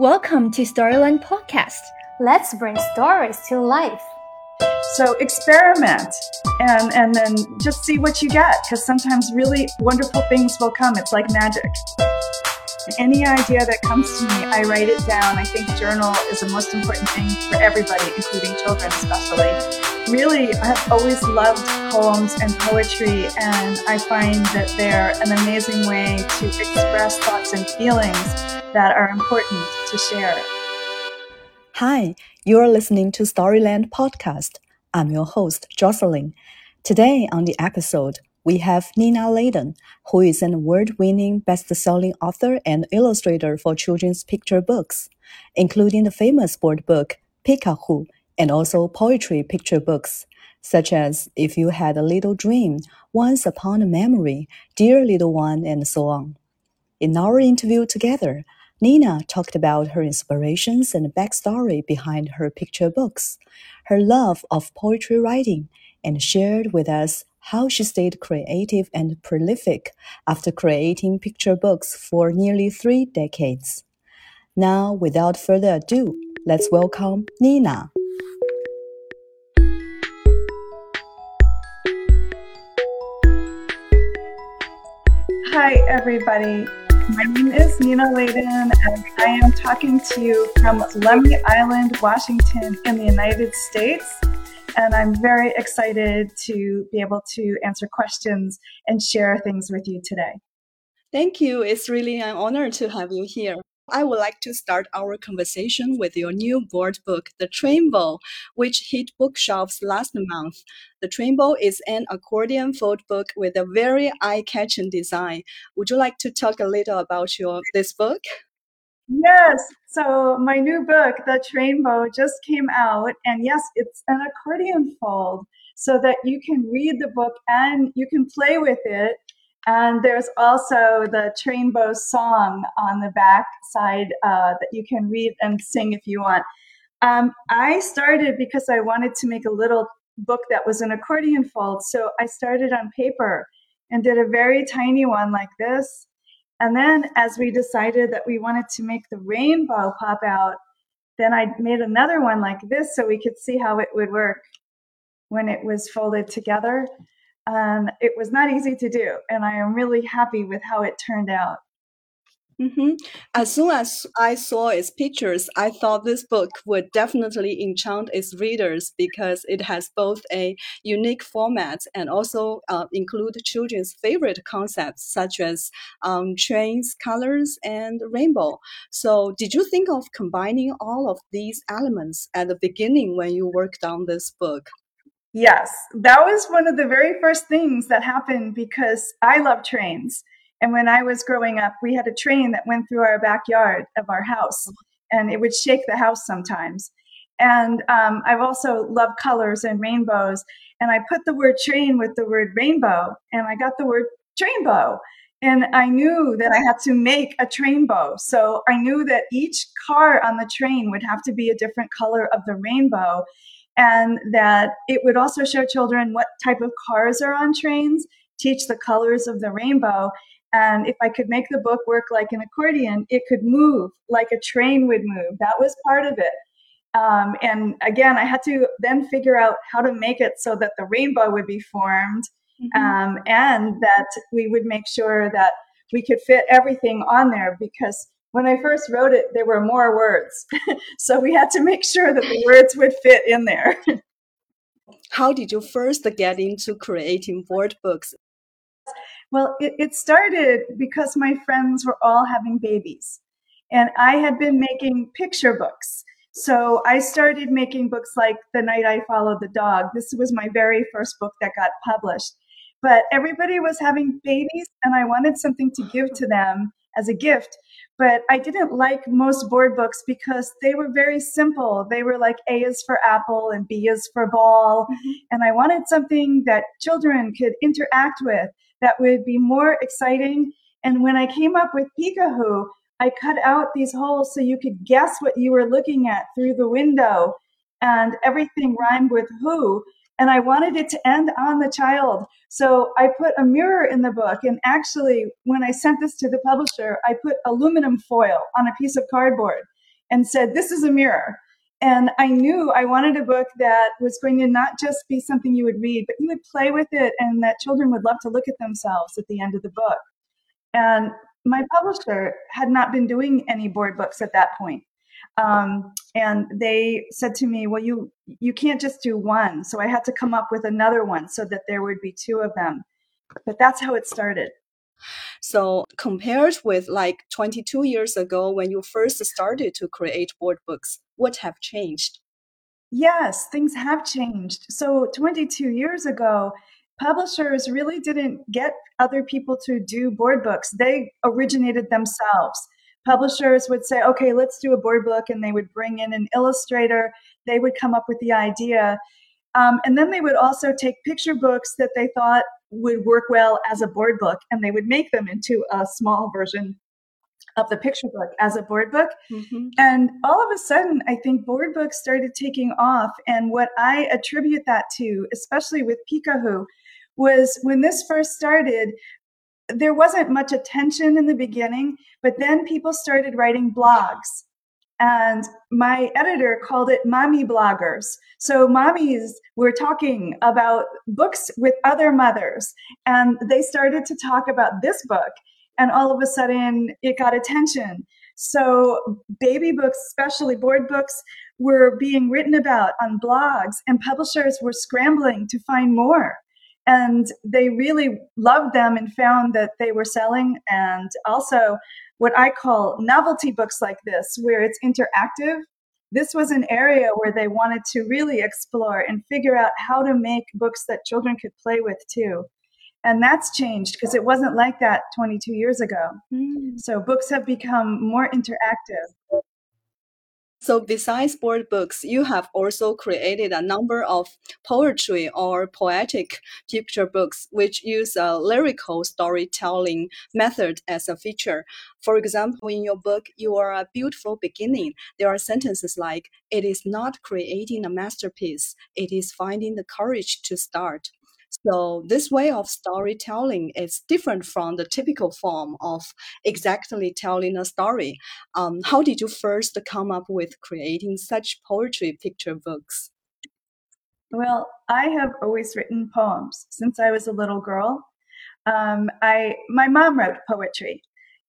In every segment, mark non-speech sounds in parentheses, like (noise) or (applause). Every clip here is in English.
Welcome to Storyland Podcast. Let's bring stories to life. So experiment and and then just see what you get because sometimes really wonderful things will come. It's like magic. Any idea that comes to me, I write it down. I think journal is the most important thing for everybody, including children especially. Really, I've always loved poems and poetry, and I find that they're an amazing way to express thoughts and feelings that are important to share. Hi, you're listening to Storyland Podcast. I'm your host, Jocelyn. Today on the episode, we have Nina Laden, who is an award-winning best-selling author and illustrator for children's picture books, including the famous board book Peek-a Who and also poetry picture books, such as If You Had a Little Dream, Once Upon a Memory, Dear Little One, and so on. In our interview together, Nina talked about her inspirations and backstory behind her picture books, her love of poetry writing, and shared with us how she stayed creative and prolific after creating picture books for nearly three decades. Now, without further ado, let's welcome Nina. Hi, everybody. My name is Nina Laden, and I am talking to you from Lummi Island, Washington, in the United States. And I'm very excited to be able to answer questions and share things with you today. Thank you. It's really an honor to have you here. I would like to start our conversation with your new board book, The Trainbow, which hit bookshelves last month. The Trainbow is an accordion fold book with a very eye-catching design. Would you like to talk a little about your this book? Yes. So my new book, The Trainbow, just came out, and yes, it's an accordion fold so that you can read the book and you can play with it and there's also the Trainbow song on the back side uh, that you can read and sing if you want. Um, I started because I wanted to make a little book that was an accordion fold. So I started on paper and did a very tiny one like this. And then as we decided that we wanted to make the rainbow pop out, then I made another one like this so we could see how it would work when it was folded together and it was not easy to do. And I am really happy with how it turned out. Mm-hmm. As soon as I saw its pictures, I thought this book would definitely enchant its readers because it has both a unique format and also uh, include children's favorite concepts such as um, trains, colors, and rainbow. So, did you think of combining all of these elements at the beginning when you worked on this book? Yes, that was one of the very first things that happened because I love trains. And when I was growing up, we had a train that went through our backyard of our house, and it would shake the house sometimes. And um, I've also loved colors and rainbows. And I put the word train with the word rainbow, and I got the word trainbow. And I knew that I had to make a trainbow. So I knew that each car on the train would have to be a different color of the rainbow and that it would also show children what type of cars are on trains, teach the colors of the rainbow. And if I could make the book work like an accordion, it could move like a train would move. That was part of it. Um, and again, I had to then figure out how to make it so that the rainbow would be formed mm-hmm. um, and that we would make sure that we could fit everything on there because when I first wrote it, there were more words. (laughs) so we had to make sure that the words would fit in there. (laughs) How did you first get into creating board books? Well, it, it, started because my friends were all having babies, and I had been making picture books. So I started making books like The Night I Followed the Dog. This was my very first book that got published. But everybody was having babies, and I wanted something to give to them as a gift. But I didn't like most board books because they were very simple. They were like A is for apple and B is for ball. Mm-hmm. And I wanted something that children could interact with that would be more exciting. And when I came up with Peek-a Who, I cut out these holes so you could guess what you were looking at through the window. And everything rhymed with who and I wanted it to end on the child. So I put a mirror in the book. And actually, when I sent this to the publisher, I put aluminum foil on a piece of cardboard. and said, This is a mirror. And I knew I wanted a book that was going to not just be something you would read, but you would play with it and that children would love to look at themselves at the end of the book. And my publisher had not been doing any board books at that point. Um, and they said to me, "Well, you you can't just do one." So I had to come up with another one so that there would be two of them. But that's how it started. So compared with like 22 years ago when you first started to create board books, what have changed? Yes, things have changed. So 22 years ago, publishers really didn't get other people to do board books. They originated themselves. Publishers would say, okay, let's do a board book, and they would bring in an illustrator. They would come up with the idea. Um, and then they would also take picture books that they thought would work well as a board book, and they would make them into a small version of the picture book as a board book. Mm-hmm. And all of a sudden, I think board books started taking off. And what I attribute that to, especially with Peek-a Who, was when this first started, there wasn't much attention in the beginning, but then people started writing blogs. And my editor called it mommy bloggers. So mommies were talking about books with other mothers, and they started to talk about this book. And all of a sudden, it got attention. So baby books, especially board books, were being written about on blogs, and publishers were scrambling to find more and they really loved them and found that they were selling. And also what i call novelty books like this where it's interactive this was an area where they wanted to really explore and figure out how to make books that children could play with too. And that's changed because it wasn't like that 22 years ago. Mm. so books have become more interactive so besides board books, you have also created a number of poetry or poetic picture books which use a lyrical storytelling method as a feature. For example, in your book, You Are a Beautiful Beginning, there are sentences like, It is not creating a masterpiece, it is finding the courage to start. So this way of storytelling is different from the typical form of exactly telling a story. Um, how did you first come up with creating such poetry picture books? Well, I have always written poems since I was a little girl. Um, I my mom wrote poetry,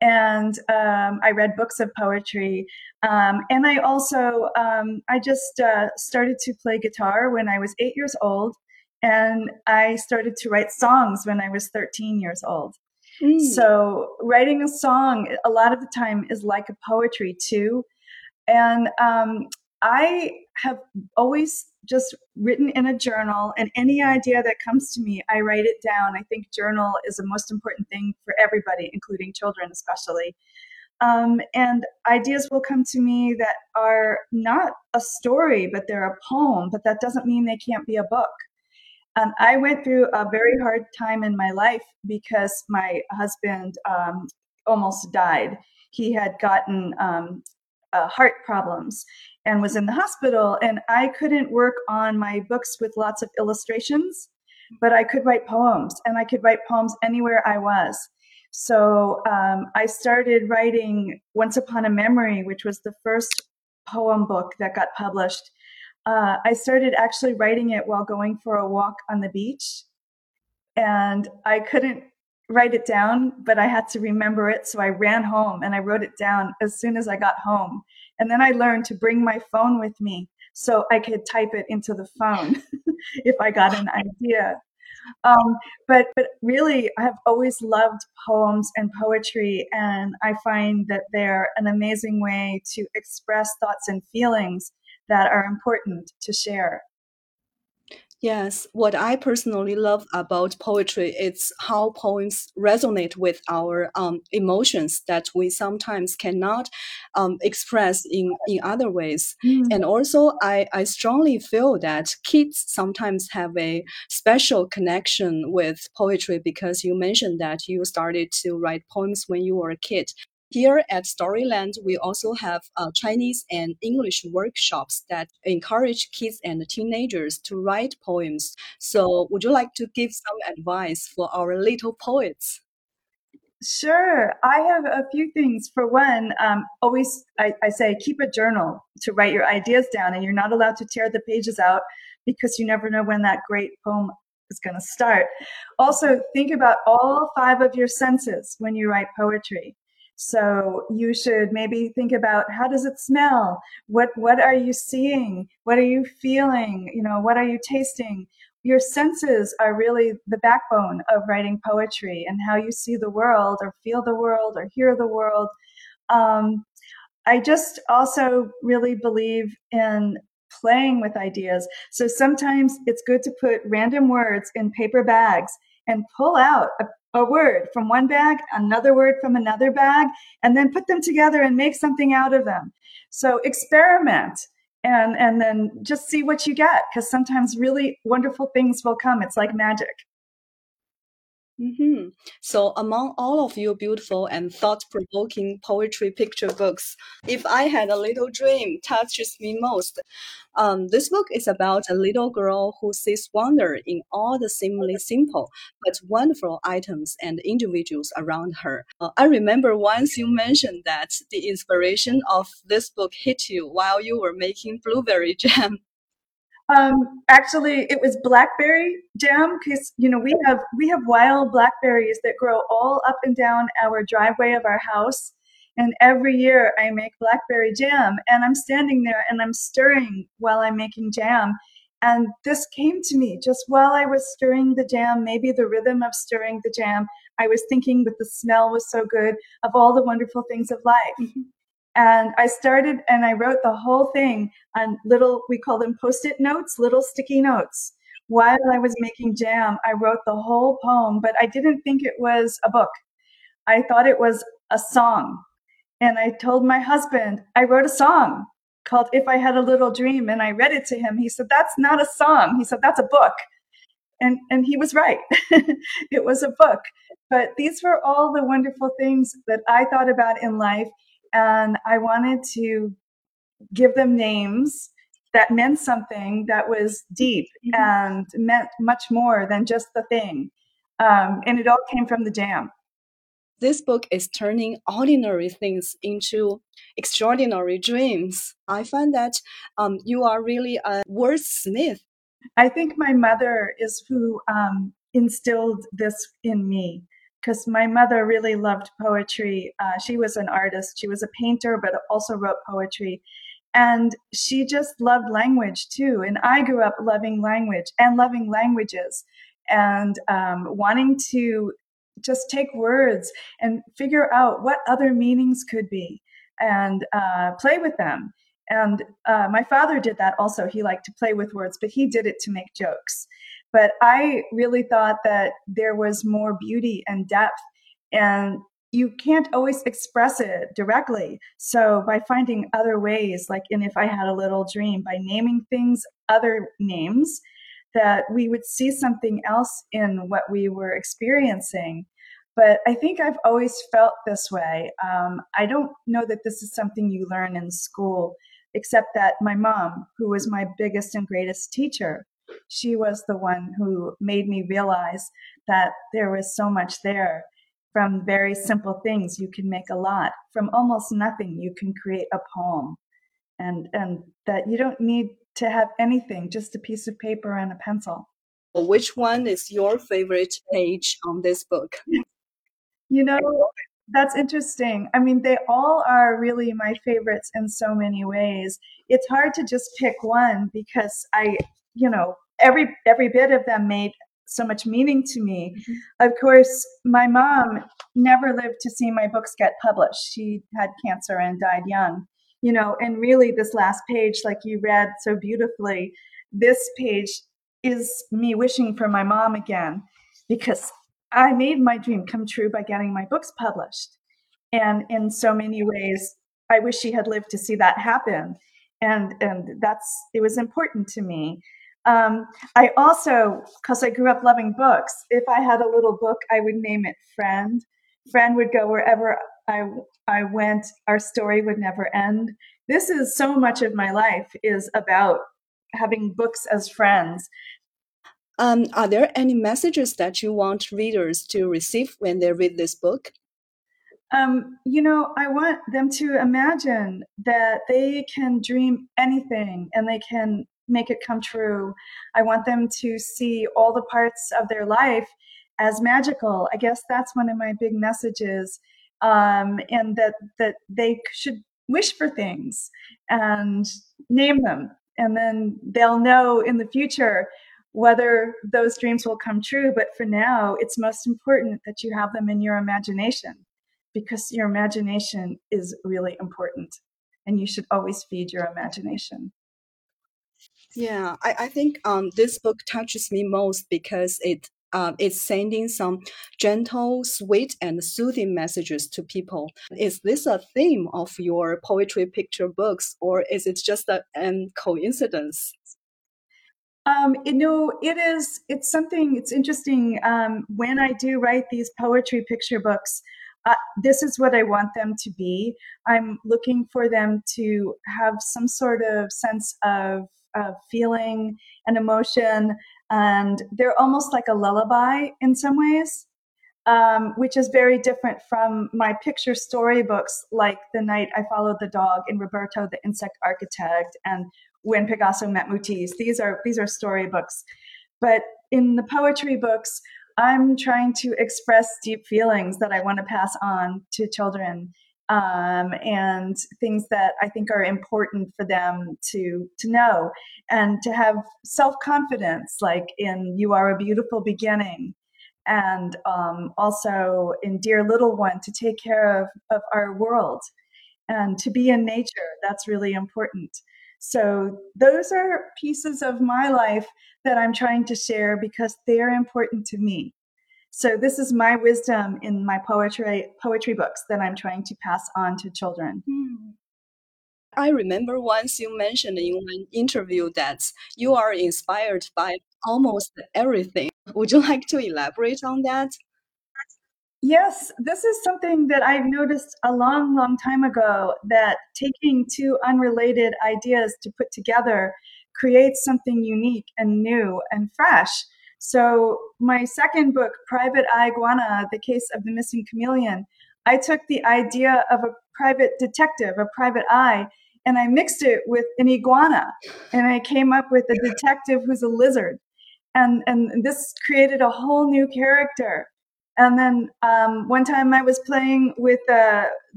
and um, I read books of poetry. Um, and I also um, I just uh, started to play guitar when I was eight years old, and I started to write songs when I was 13 years old. Mm. So writing a song a lot of the time is like a poetry too. And um, I have always just written in a journal, and any idea that comes to me, I write it down. I think journal is the most important thing for everybody, including children, especially. Um, and ideas will come to me that are not a story, but they're a poem, but that doesn't mean they can't be a book. Um, I went through a very hard time in my life because my husband um, almost died. He had gotten um, uh, heart problems and was in the hospital, and I couldn't work on my books with lots of illustrations, but I could write poems, and I could write poems anywhere I was. So um, I started writing Once Upon a Memory, which was the first poem book that got published uh, I started actually writing it while going for a walk on the beach. And I couldn't write it down, but I had to remember it. So I ran home and I wrote it down as soon as I got home. And then I learned to bring my phone with me so I could type it into the phone (laughs) if I got an idea. Um, but but really, I have always loved poems and poetry, and I find that they're an amazing way to express thoughts and feelings that are important to share. Yes, what I personally love about poetry is how poems resonate with our um, emotions that we sometimes cannot um, express in, in other ways. Mm. And also, I, I strongly feel that kids sometimes have a special connection with poetry because you mentioned that you started to write poems when you were a kid. Here at Storyland, we also have uh, Chinese and English workshops that encourage kids and teenagers to write poems. So, would you like to give some advice for our little poets? Sure. I have a few things. For one, um, always I, I, say keep a journal to write your ideas down, and you're not allowed to tear the pages out because you never know when that great poem is going to start. Also, think about all five of your senses when you write poetry. So you should maybe think about how does it smell? What what are you seeing? What are you feeling? You know, what are you tasting? your senses are really the backbone of writing poetry and how you see the world or feel the world or hear the world. Um, I just also really believe in playing with ideas. So sometimes it's good to put random words in paper bags and pull out a, a, word from one bag, another word from another bag, and then put them together and make something out of them. So experiment and and then just see what you get because sometimes really wonderful things will come it's like magic Mm-hmm. So, among all of your beautiful and thought provoking poetry picture books, If I Had a Little Dream touches me most. Um, this book is about a little girl who sees wonder in all the seemingly simple but wonderful items and individuals around her. Uh, I remember once you mentioned that the inspiration of this book hit you while you were making blueberry (laughs) jam. Um, actually, it was blackberry jam because you know we have we have wild blackberries that grow all up and down our driveway of our house, and every year I make blackberry jam, and I'm standing there and I'm stirring while I'm making jam, and this came to me just while I was stirring the jam. Maybe the rhythm of stirring the jam. I was thinking that the smell was so good of all the wonderful things of life. Mm-hmm. And I started and I wrote the whole thing on little, we call them post it notes, little sticky notes. While I was making jam, I wrote the whole poem, but I didn't think it was a book. I thought it was a song. And I told my husband, I wrote a song called If I Had a Little Dream. And I read it to him. He said, That's not a song. He said, That's a book. And, and he was right. (laughs) it was a book. But these were all the wonderful things that I thought about in life and I wanted to give them names that meant something that was deep mm-hmm. and meant much more than just the thing. Um, and it all came from the jam. This book is turning ordinary things into extraordinary dreams. I find that um, you are really a wordsmith. I think my mother is who um, instilled this in me because my mother really loved poetry. Uh, she was an artist, she was a painter, but also wrote poetry. And she just loved language too. And I grew up loving language and loving languages and um, wanting to just take words and figure out what other meanings could be and uh, play with them. And uh, my father did that also. He liked to play with words, but he did it to make jokes. But I really thought that there was more beauty and depth, and you can't always express it directly. So by finding other ways, like in If I Had a Little Dream, by naming things other names, that we would see something else in what we were experiencing. But I think I've always felt this way. Um, I don't know that this is something you learn in school, except that my mom, who was my biggest and greatest teacher, she was the one who made me realize that there was so much there. From very simple things, you can make a lot. From almost nothing, you can create a poem. And, and that you don't need to have anything, just a piece of paper and a pencil. Which one is your favorite page on this book? You know, that's interesting. I mean, they all are really my favorites in so many ways. It's hard to just pick one because I you know, every every bit of them made so much meaning to me. Mm-hmm. Of course, my mom never lived to see my books get published. She had cancer and died young. You know, and really this last page like you read so beautifully, this page is me wishing for my mom again because I made my dream come true by getting my books published. And in so many ways, I wish she had lived to see that happen. And and that's it was important to me. Um, I also, because I grew up loving books, if I had a little book, I would name it Friend. Friend would go wherever I, I went. Our story would never end. This is so much of my life is about having books as friends. Um, are there any messages that you want readers to receive when they read this book? Um, you know, I want them to imagine that they can dream anything and they can make it come true. I want them to see all the parts of their life as magical. I guess that's one of my big messages. Um, and that that they should wish for things and name them, and then they'll know in the future whether those dreams will come true. But for now, it's most important that you have them in your imagination because your imagination is really important, and you should always feed your imagination. Yeah, I, I think um, this book touches me most because it uh, it's sending some gentle, sweet, and soothing messages to people. Is this a theme of your poetry picture books, or is it just a coincidence? Um, you know, it is. It's something. It's interesting. Um, when I do write these poetry picture books, uh, this is what I want them to be. I'm looking for them to have some sort of sense of, of feeling and emotion, and they're almost like a lullaby in some ways. Um, which is very different from my picture storybooks, like The Night I Followed the Dog and Roberto the Insect Architect and When Picasso Met Matisse. These are these are storybooks, but in the poetry books, I'm trying to express deep feelings that I want to pass on to children um, and things that I think are important for them to to know and to have self confidence, like in "You Are a Beautiful Beginning," and um, also in "Dear Little One," to take care of of our world and to be in nature. That's really important. So those are pieces of my life that I'm trying to share because they're important to me. So this is my wisdom in my poetry poetry books that I'm trying to pass on to children. Hmm. I remember once you mentioned in one interview that you are inspired by almost everything. Would you like to elaborate on that? Yes, this is something that I've noticed a long, long time ago that taking two unrelated ideas to put together creates something unique and new and fresh. So, my second book, Private I. Guana The Case of the Missing Chameleon, I took the idea of a private detective, a private eye, and I mixed it with an iguana. And I came up with a detective who's a lizard. And, and this created a whole new character. And then um, one time I was playing with a,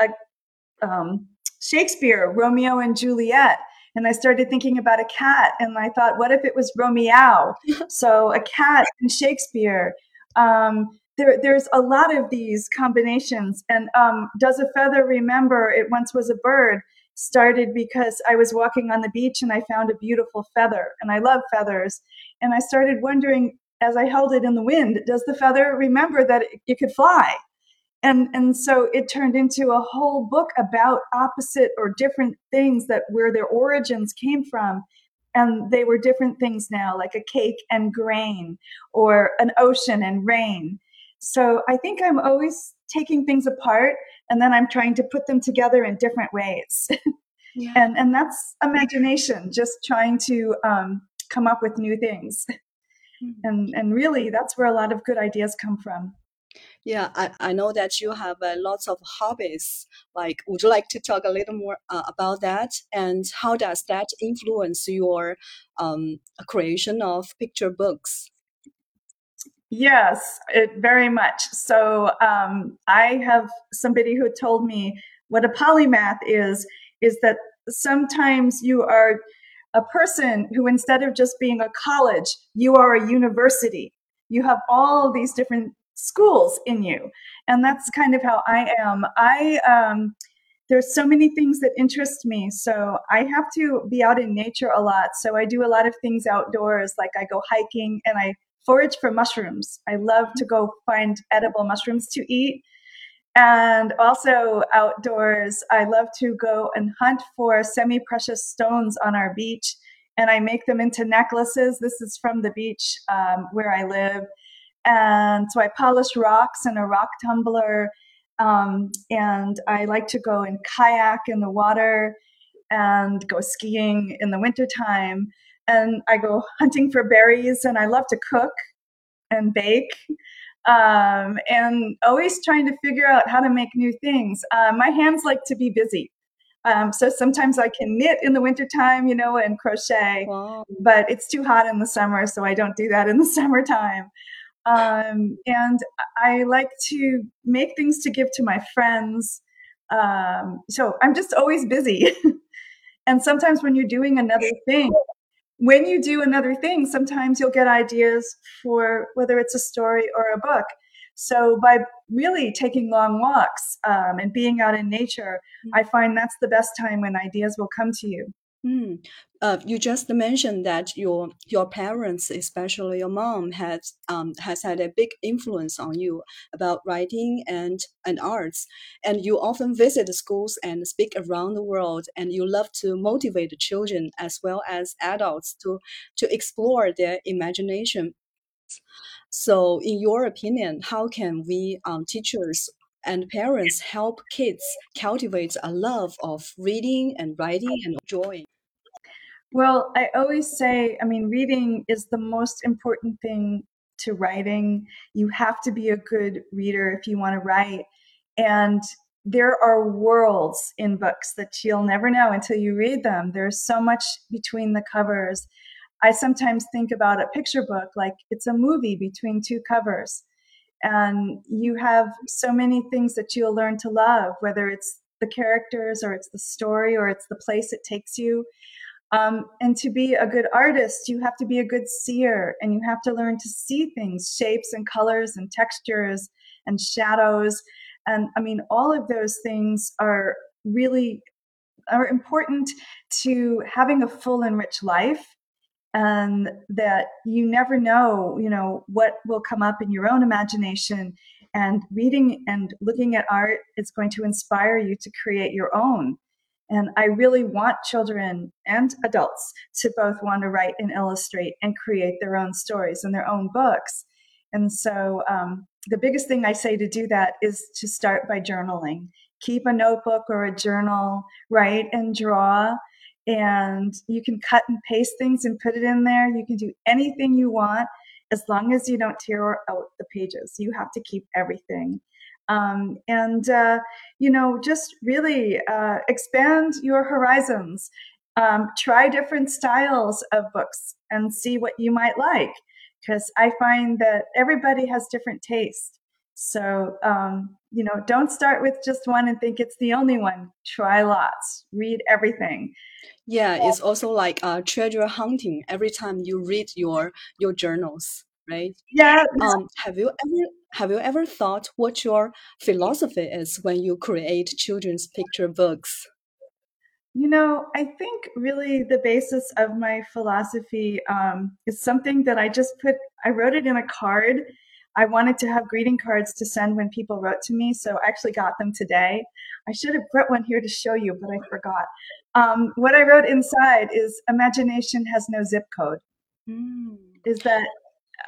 a um, Shakespeare, Romeo and Juliet, and I started thinking about a cat, and I thought, what if it was Romeo? (laughs) so a cat in Shakespeare. Um, there, there's a lot of these combinations. And um, does a feather remember it once was a bird? Started because I was walking on the beach and I found a beautiful feather, and I love feathers. And I started wondering as I held it in the wind, does the feather remember that it, it could fly? And and so it turned into a whole book about opposite or different things that where their origins came from. And they were different things now like a cake and grain or an ocean and rain. So i think i'm always taking things apart and then i'm trying to put them together in different ways. (laughs) Yeah. and and that's imagination just trying to um, come up with new things. Mm-hmm. and and really that's where a lot of good ideas come from yeah, I, I know that you have uh, lots of hobbies. Like, would you like to talk a little more uh, about that? And how does that influence your um, creation of picture books? Yes, it very much. So um, I have somebody who told me what a polymath is, is that sometimes you are a person who instead of just being a college, you are a university. You have all these different schools in you. And that's kind of how I am. I, um, there's so many things that interest me. So I have to be out in nature a lot. So I do a lot of things outdoors, like I go hiking and I forage for mushrooms. I love to go find edible mushrooms to eat. And also outdoors, I love to go and hunt for semi precious stones on our beach and I make them into necklaces. This is from the beach um, where I live. And so I polish rocks in a rock tumbler. Um, and I like to go and kayak in the water and go skiing in the wintertime. And I go hunting for berries and I love to cook and bake. um, and always trying to figure out how to make new things. Uh, my hands like to be busy. Um, so sometimes I can knit in the wintertime, you know, and crochet, wow. but it's too hot in the summer, so I don't do that in the (laughs) summertime. Um, and I like to make things to give to my friends. Um, so I'm just always busy. (laughs) and sometimes when you're doing another thing, when you do another thing, sometimes you'll get ideas for whether it's a story or a book. So by really taking long walks um, and being out in nature, mm. I find that's the best time when ideas will come to you. Mm. Uh, you just mentioned that your your parents, especially your mom, has um, has had a big influence on you about writing and and arts. And you often visit schools and speak around the world. And you love to motivate children as well as adults to to explore their imagination. So, in your opinion, how can we um, teachers and parents help kids cultivate a love of reading and writing and drawing? Well, I always say, I mean, reading is the most important thing to writing. You have to be a good reader if you want to write. And there are worlds in books that you'll never know until you read them. There's so much between the covers. I sometimes think about a picture book like it's a movie between two covers. And you have so many things that you'll learn to love, whether it's the characters or it's the story or it's the place it takes you. Um, and to be a good artist, you have to be a good seer and you have to learn to see things, shapes and colors and textures and shadows. And I mean, all of those things are really are important to having a full and rich life and that you never know you know what will come up in your own imagination and reading and looking at art is going to inspire you to create your own and i really want children and adults to both want to write and illustrate and create their own stories and their own books and so um, the biggest thing i say to do that is to start by journaling keep a notebook or a journal write and draw and you can cut and paste things and put it in there. You can do anything you want as long as you don't tear out the pages. You have to keep everything. Um, and, uh, you know, just really uh, expand your horizons. Um, try different styles of books and see what you might like. Because I find that everybody has different tastes So, um, you know, don't start with just one and think it's the only one. Try lots, read everything. Yeah, it's also like uh, treasure hunting. Every time you read your your journals, right? Yeah. Um, have you ever have you ever thought what your philosophy is when you create children's picture books? You know, I think really the basis of my philosophy um, is something that I just put. I wrote it in a card. I wanted to have greeting cards to send when people wrote to me, so I actually got them today. I should have brought one here to show you, but I forgot. Um, what I wrote inside is imagination has no zip code. Mm. Is that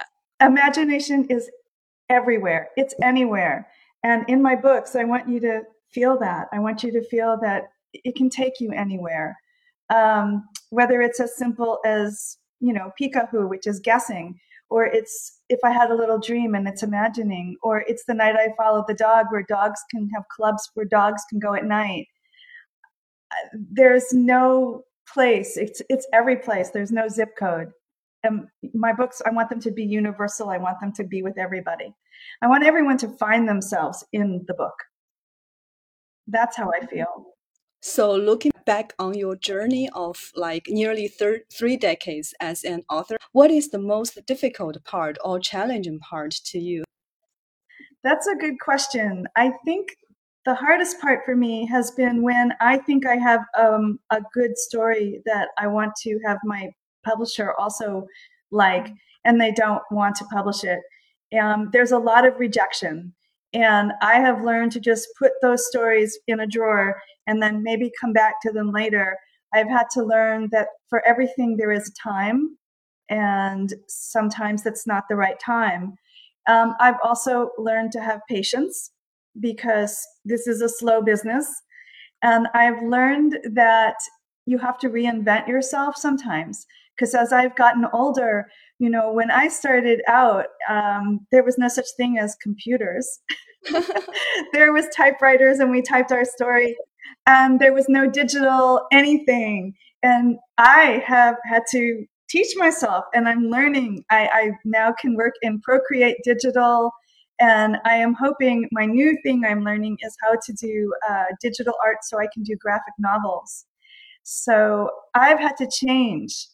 uh, imagination is everywhere, it's anywhere. And in my books, I want you to feel that. I want you to feel that it can take you anywhere. Um, whether it's as simple as, you know, Peek-a Who, which is guessing, or it's if I had a little dream and it's imagining, or it's the night I followed the dog where dogs can have clubs where dogs can go at night there's no place. It's it's every place. There's no zip code. And my books, I want them to be universal. I want them to be with everybody. I want everyone to find themselves in the book. That's how I feel. So, looking back on your journey of like nearly thir- three decades as an author, what is the most difficult part or challenging part to you? That's a good question. I think the hardest part for me has been when I think I have um, a good story that I want to have my publisher also like, and they don't want to publish it. Um, there's a lot of rejection. And I have learned to just put those stories in a drawer and then maybe come back to them later. I've had to learn that for everything there is time, and sometimes that's not the right time. Um, I've also learned to have patience because this is a slow business. And I've learned that you have to reinvent yourself sometimes. Because as I've gotten older, you know, when I started out, um, there was no such thing as computers. (laughs) (laughs) there was typewriters and we typed our story and there was no digital anything. And I have had to teach myself and I'm learning. I, I now can work in Procreate Digital. And I am hoping my new thing I'm learning is how to do uh, digital art so I can do graphic novels. So I've had to change.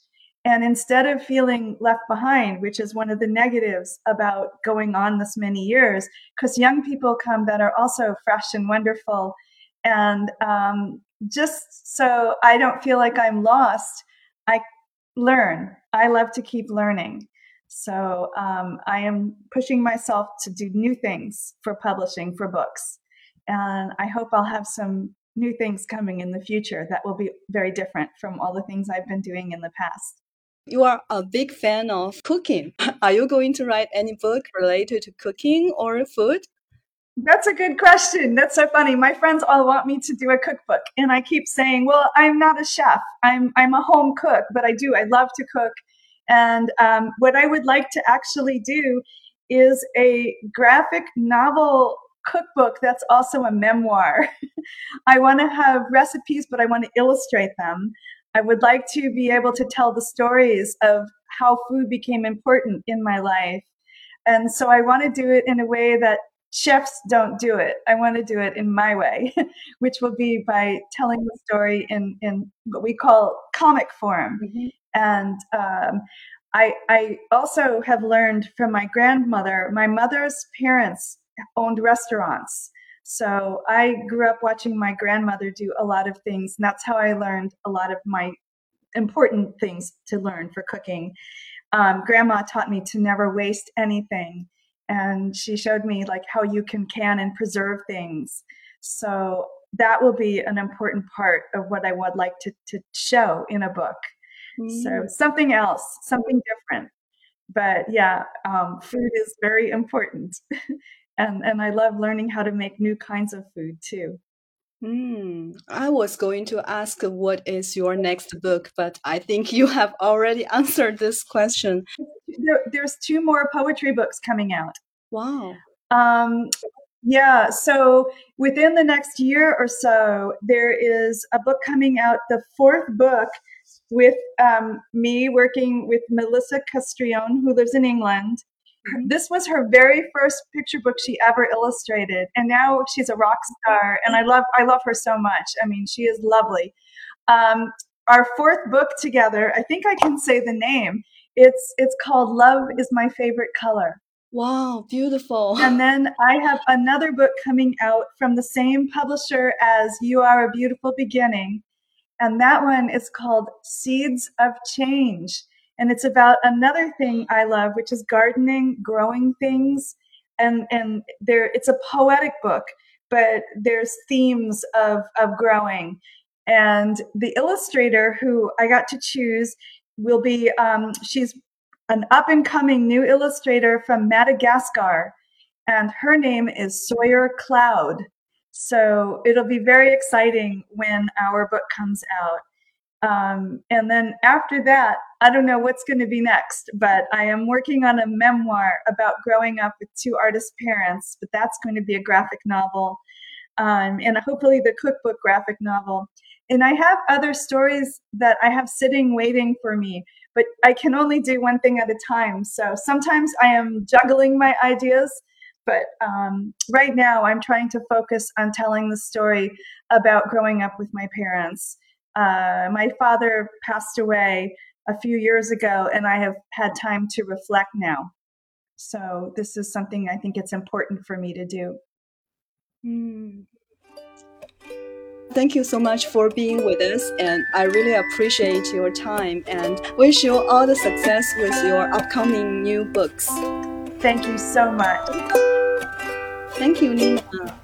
And instead of feeling left behind, which is one of the negatives about going on this many years, because young people come that are also fresh and wonderful. And um, just so I don't feel like I'm lost, I learn. I love to keep learning. So um, I am pushing myself to do new things for publishing for books. And I hope I'll have some new things coming in the future that will be very different from all the things I've been doing in the past. You are a big fan of cooking. (laughs) Are you going to write any book related to cooking or food? That's a good question. That's so funny. My friends all want me to do a cookbook, and I keep saying, "Well, I'm not a chef. I'm I'm a home cook, but I do. I love to cook." And um, what I would like to actually do is a graphic novel cookbook that's also a memoir. (laughs) I want to have recipes, but I want to illustrate them. I would like to be able to tell the stories of how food became important in my life. And so I want to do it in a way that chefs don't do it. I want to do it in my way, (laughs) which will be by telling the story in, in what we call comic form. Mm-hmm. And um, I, I also have learned from my grandmother, my mother's parents owned restaurants. So I grew up watching my grandmother do a lot of things. And that's how I learned a lot of my important things to learn for cooking. Um, grandma taught me to never waste anything. And she showed me like how you can can and preserve things. So that will be an important part of what I would like to, to show in a book. Mm. So something else, something different. But yeah, um, food is very important. (laughs) and and I love learning how to make new kinds of food too. Hmm. I was going to ask what is your next book, but I think you have already (laughs) answered this question. (laughs) There, there's two more poetry books coming out. Wow. Um, yeah, so within the next year or so, there is a book coming out, the fourth book with um, me working with Melissa Castrillon, who lives in England. This was her very first picture book she ever illustrated, and now she's a rock star. And I love I love her so much. I mean, she is lovely. Um, our fourth book together, I think I can say the name. It's it's called Love is My Favorite Color. Wow, beautiful. And (laughs) then I have another book coming out from the same publisher as You Are a Beautiful Beginning. And that one is called Seeds of Change. And it's about another thing I love, which is gardening, growing things. And, and there, it's a poetic book, but there's themes of, of growing. And the illustrator who I got to choose will be, um, she's an up and coming new illustrator from Madagascar. And her name is Sawyer Cloud. So it'll be very exciting when our book comes out. Um, and then after that, I don't know what's going to be next, but I am working on a memoir about growing up with two artist parents, but that's going to be a graphic novel. Um, and hopefully the cookbook graphic novel. And I have other stories that I have sitting waiting for me, but I can only do one thing at a time. So sometimes I am juggling my ideas, but um, right now I'm trying to focus on telling the story about growing up with my parents uh, my father passed away a few years ago, and I have had time to reflect now. So this is something I think it's important for me to do. Mm. Thank you so much for being with us, and I really appreciate your time and wish you all the success with your upcoming new books. Thank you so much. Thank you, Nina.